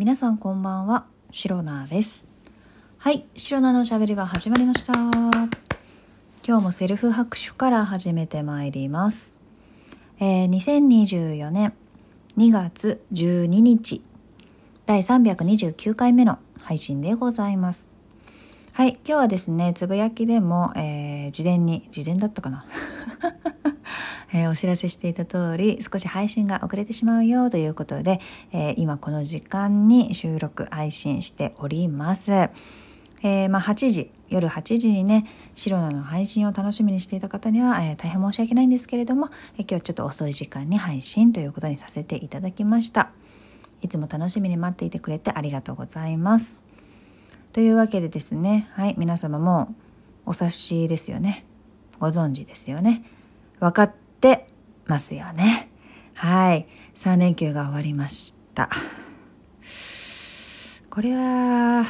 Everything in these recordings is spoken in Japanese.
皆さんこんばんは、シロナです。はい、シロナのおしゃべりは始まりました。今日もセルフ拍手から始めてまいります。えー、2024年2月12日、第329回目の配信でございます。はい、今日はですね、つぶやきでも、えー、事前に、事前だったかなえーお知らせしていた通り少し配信が遅れてしまうよということで、えー今この時間に収録配信しております。えーまあ、8時夜8時にね白菜の配信を楽しみにしていた方には、えー大変申し訳ないんですけれども、えー今日ちょっと遅い時間に配信ということにさせていただきました。いつも楽しみに待っていてくれてありがとうございます。というわけでですねはい皆様もお察しですよね。ご存知ですよね。分かってますよね。はい。3連休が終わりました。これは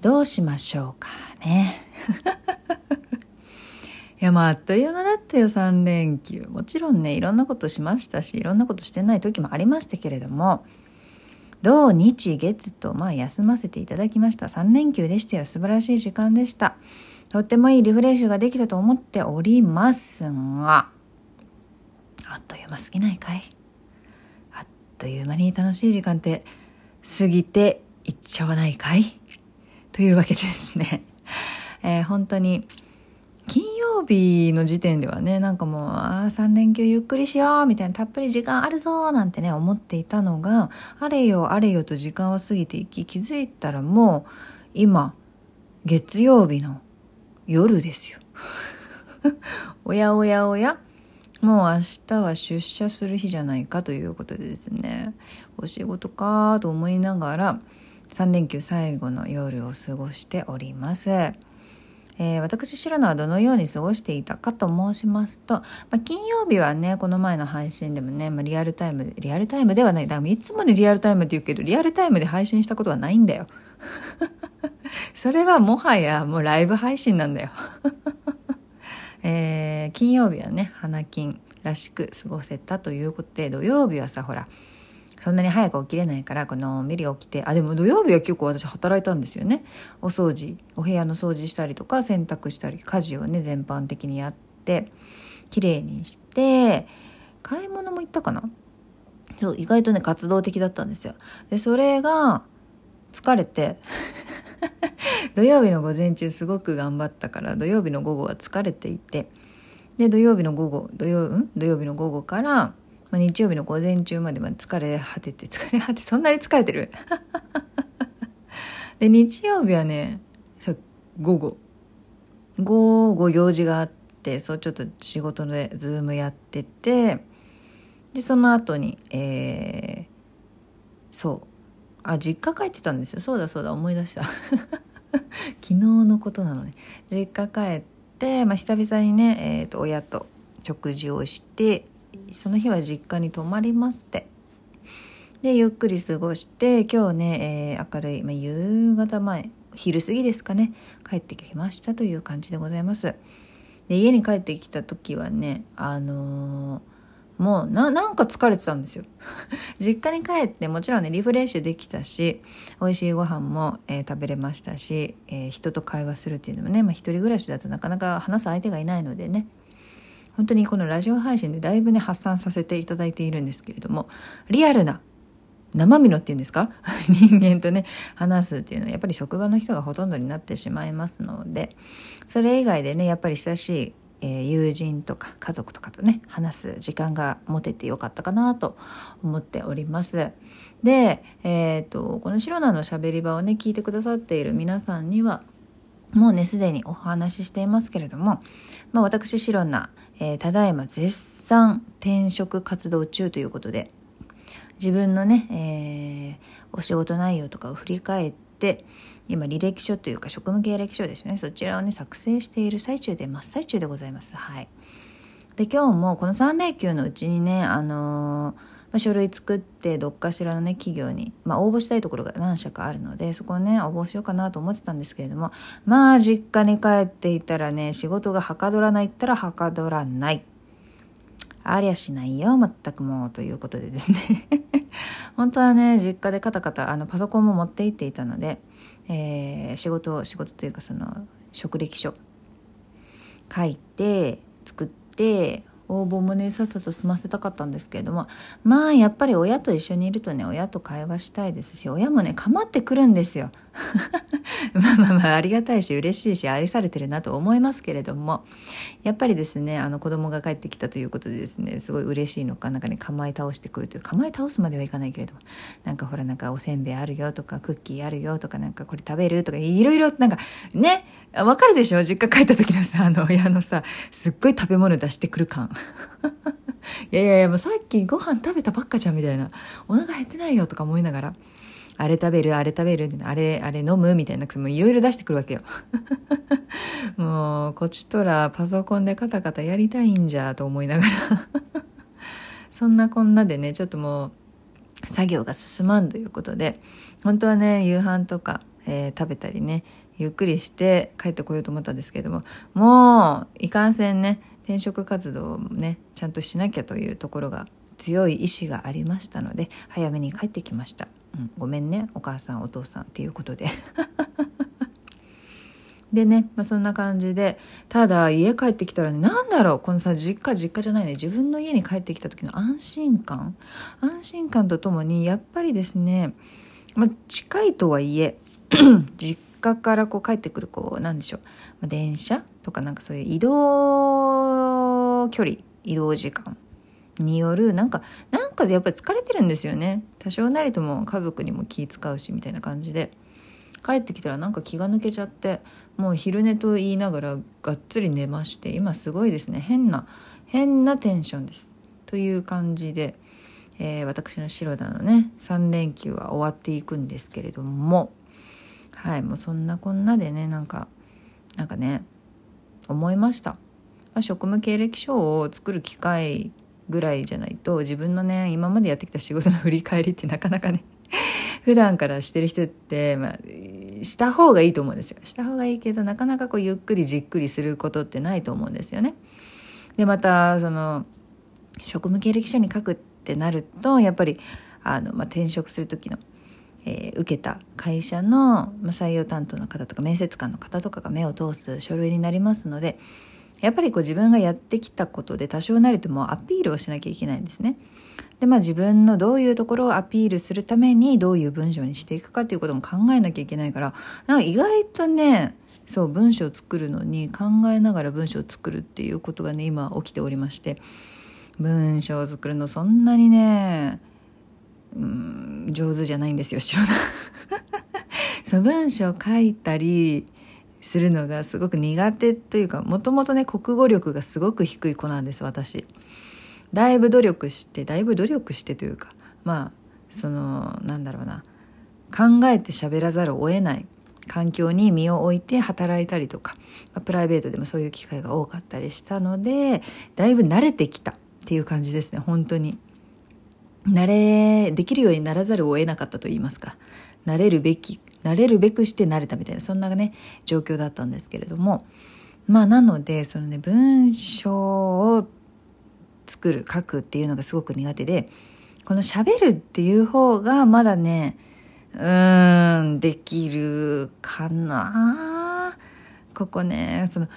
どうしましょうかね。いやまああっという間だったよ3連休。もちろんねいろんなことしましたしいろんなことしてない時もありましたけれども土日月とまあ休ませていただきました。3連休でしたよ。素晴らしい時間でした。とってもいいリフレッシュができたと思っておりますがあっという間過ぎないかい？あっという間に楽しい時間って過ぎていっちゃわないかい？というわけでですね、えー本当に金曜日の時点ではねなんかもうあ3連休ゆっくりしようみたいなたっぷり時間あるぞなんてね思っていたのがあれよあれよと時間は過ぎていき気づいたらもう今月曜日の夜ですよ。おやおやおや。もう明日は出社する日じゃないかということでですねお仕事かと思いながら3連休最後の夜を過ごしております。えー私白野はどのように過ごしていたかと申しますと、まあ、金曜日はねこの前の配信でもね、まあ、リアルタイムリアルタイムではない。だからいつもねリアルタイムって言うけどリアルタイムで配信したことはないんだよ。それはもはやもうライブ配信なんだよ。えー金曜日はね花金らしく過ごせたということで土曜日はさほらそんなに早く起きれないからこのんびり起きてあでも土曜日は結構私働いたんですよね。お掃除お部屋の掃除したりとか洗濯したり家事をね全般的にやって綺麗にして買い物も行ったかな？そう意外とね活動的だったんですよ。でそれが疲れて。土曜日の午前中すごく頑張ったから土曜日の午後は疲れていてで土曜日の午後土曜,、うん、土曜日の午後から、まあ、日曜日の午前中までま疲れ果てて疲れ果てそんなに疲れてる？で日曜日はね午後。午後用事があってそうちょっと仕事でズームやっててでその後にえー、そう。あ実家帰ってたんですよ。そうだそうだ思い出した。昨日のことなのね。実家帰って、まあ、久々にね、えー、と親と食事をしてその日は実家に泊まりまして。でゆっくり過ごして今日ね、えー明るい、まあ、夕方前昼過ぎですかね帰ってきましたという感じでございます。で家に帰ってきた時はねあのーもうななんか疲れてたんですよ。実家に帰ってもちろんねリフレッシュできたし美味しいご飯も、えー食べれましたし、えー人と会話するっていうのもね、まあ、一人暮らしだとなかなか話す相手がいないのでね。本当にこのラジオ配信でだいぶね発散させていただいているんですけれどもリアルな生身のっていうんですか？人間とね話すっていうのはやっぱり職場の人がほとんどになってしまいますのでそれ以外でねやっぱり親しい、えー友人とか家族とかとね話す時間が持ててよかったかなと思っております。で、えー、とこの「シロナのしゃべり場」をね聞いてくださっている皆さんにはもうねすでにお話ししていますけれども、まあ、私シロナ、えーただいま絶賛転職活動中ということで自分のね、えーお仕事内容とかを振り返って今履歴書というか職務経歴書ですね。そちらをね作成している最中で真っ最中でございます。はい。で今日もこの3連休のうちにねあのーまあ、書類作ってどっかしらのね企業に、まあ、応募したいところが何社かあるのでそこをね応募しようかなと思ってたんですけれどもまあ実家に帰っていたらね仕事がはかどらないったらはかどらない。ありゃしないよ全くもうということでですね。本当はね実家でカタカタあのパソコンも持って行っていたので、えー、仕事仕事というかその職歴書書いて作って応募もねさっさと済ませたかったんですけれどもまあやっぱり親と一緒にいるとね親と会話したいですし親もね構ってくるんですよ。まあまあまあありがたいし嬉しいし愛されてるなと思いますけれどもやっぱりですねあの子供が帰ってきたということでですねすごい嬉しいのかなんかね構え倒してくるという構え倒すまではいかないけれどもなんかほらなんかおせんべいあるよとかクッキーあるよとかなんかこれ食べるとかいろいろなんかねわかるでしょ？実家帰った時のさあの親のさすっごい食べ物出してくる感。いやいやいやもうさっきご飯食べたばっかじゃんみたいな。お腹減ってないよとか思いながら。あれ食べるあれ食べるあれあれ飲むみたいなもいろいろ出してくるわけよ。もうこっちとらパソコンでカタカタやりたいんじゃと思いながら。そんなこんなでねちょっともう作業が進まんということで。本当はね夕飯とか、えー、食べたりねゆっくりして帰ってこようと思ったんですけれども。もういかんせんね転職活動をねちゃんとしなきゃというところが強い意志がありましたので早めに帰ってきました、うん、ごめんねお母さんお父さんっていうことで。でね、まあ、そんな感じでただ家帰ってきたらね何だろうこのさ実家実家じゃないね。自分の家に帰ってきた時の安心感。安心感とともにやっぱりですね、まあ、近いとはいえ 実家からこう帰ってくるこうなんでしょう、まあ、電車とかなんかそういう移動距離移動時間によるなんかなんかやっぱり疲れてるんですよね。多少なりとも家族にも気使うしみたいな感じで。帰ってきたらなんか気が抜けちゃってもう昼寝と言いながらがっつり寝まして今すごいですね。変な変なテンションです。という感じで、えー、私の白田のね3連休は終わっていくんですけれどもはいもうそんなこんなでねなんかなんかね思いました、あ、職務経歴書を作る機会ぐらいじゃないと自分のね今までやってきた仕事の振り返りってなかなかね 普段からしてる人って、まあ、した方がいいと思うんですよ。した方がいいけどなかなかこうゆっくりじっくりすることってないと思うんですよね。でまたその職務経歴書に書くってなるとやっぱりあの、まあ、転職する時のえー、受けた会社の、ま採用担当の方とか面接官の方とかが目を通す書類になりますのでやっぱりこう自分がやってきたことで多少なりともアピールをしなきゃいけないんですね。でまあ自分のどういうところをアピールするためにどういう文章にしていくかっていうことも考えなきゃいけないからなんか意外とねそう文章を作るのに考えながら文章を作るっていうことがね今起きておりまして文章を作るのそんなにねうん上手じゃないんですよ白田 そう文章を書いたりするのがすごく苦手というかもともとね国語力がすごく低い子なんです私。だいぶ努力してだいぶ努力してというかまあそのなんだろうな。考えて喋らざるを得ない。環境に身を置いて働いたりとか、まあ、プライベートでもそういう機会が多かったりしたのでだいぶ慣れてきたっていう感じですね本当に。慣れできるようにならざるを得なかったと言いますか。慣れるべき慣れるべくして慣れたみたいなそんなね状況だったんですけれどもまあなのでそのね文章を作る書くっていうのがすごく苦手でこの喋るっていう方がまだねうーんできるかな。ここねその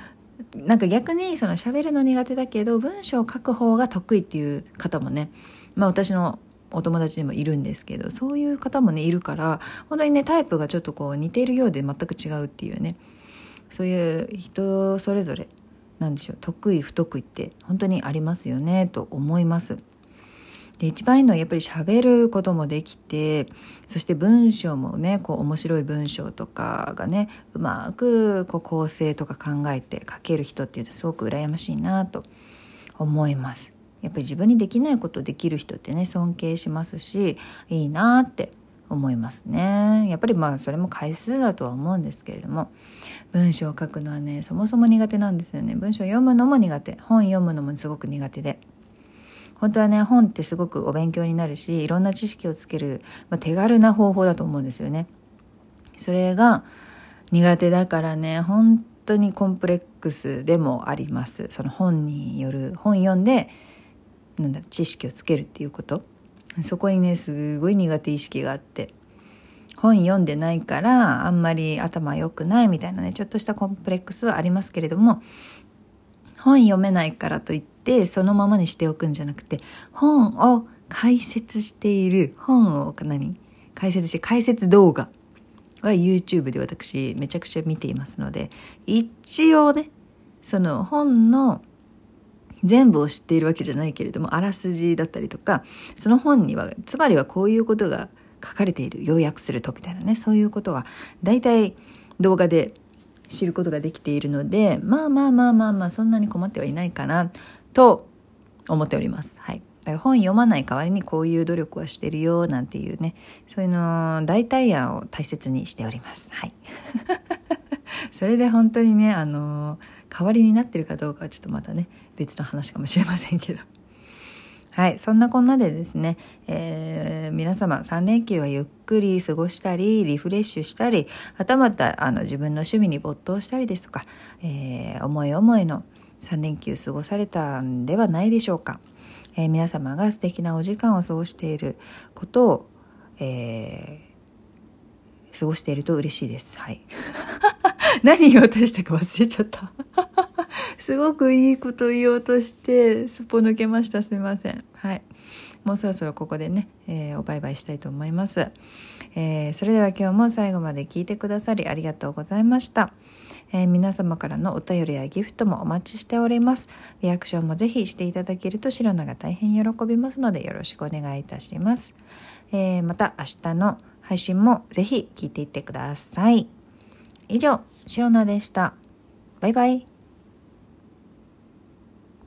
なんか逆にその喋るの苦手だけど文章を書く方が得意っていう方もねまあ私のお友達にもいるんですけどそういう方もねいるから本当にねタイプがちょっとこう似ているようで全く違うっていうねそういう人それぞれなんでしょう得意不得意って本当にありますよねと思います。で一番いいのはやっぱり喋ることもできてそして文章もねこう面白い文章とかがねうまくこう構成とか考えて書ける人っていうとすごく羨ましいなと思います。やっぱり自分にできないことできる人ってね尊敬しますしいいなって思いますね。やっぱりまあそれも回数だとは思うんですけれども文章を書くのはねそもそも苦手なんですよね。文章読むのも苦手。本読むのもすごく苦手で。本当はね本ってすごくお勉強になるしいろんな知識をつける、まあ、手軽な方法だと思うんですよね。それが苦手だからね本当にコンプレックスでもあります。その本による本読んでなんだ知識をつけるっていうこと？そこにねすごい苦手意識があって。本読んでないからあんまり頭良くないみたいなねちょっとしたコンプレックスはありますけれども本読めないからといってそのままにしておくんじゃなくて本を解説している本を何？解説して解説動画は YouTube で私めちゃくちゃ見ていますので一応ねその本の全部を知っているわけじゃないけれどもあらすじだったりとかその本にはつまりはこういうことが書かれている要約するとみたいなねそういうことは大体動画で知ることができているのでまあまあまあまあまあそんなに困ってはいないかなと思っております。はい。本読まない代わりにこういう努力はしてるよなんていうねそういうの代替案を大切にしております。はい。それで本当にねあの代わりになってるかどうかはちょっとまたね別の話かもしれませんけど。はい、そんなこんなでですね、えー、皆様3連休はゆっくり過ごしたりリフレッシュしたりはたまたあの自分の趣味に没頭したりですとか、えー、思い思いの3連休過ごされたんではないでしょうか、えー、皆様が素敵なお時間を過ごしていることを、え、過ごしていると嬉しいです。はい。何言おうとしたか忘れちゃった。すごくいいこと言おうとしてすっぽ抜けましたすみませんはいもうそろそろここでね、えー、おバイバイしたいと思います、えー、それでは今日も最後まで聞いてくださりありがとうございましたえー、皆様からのお便りやギフトもお待ちしております。リアクションもぜひしていただけると白菜が大変喜びますのでよろしくお願いいたします。え、また明日の配信もぜひ聞いていってください。以上、シロナでした。バイバイ。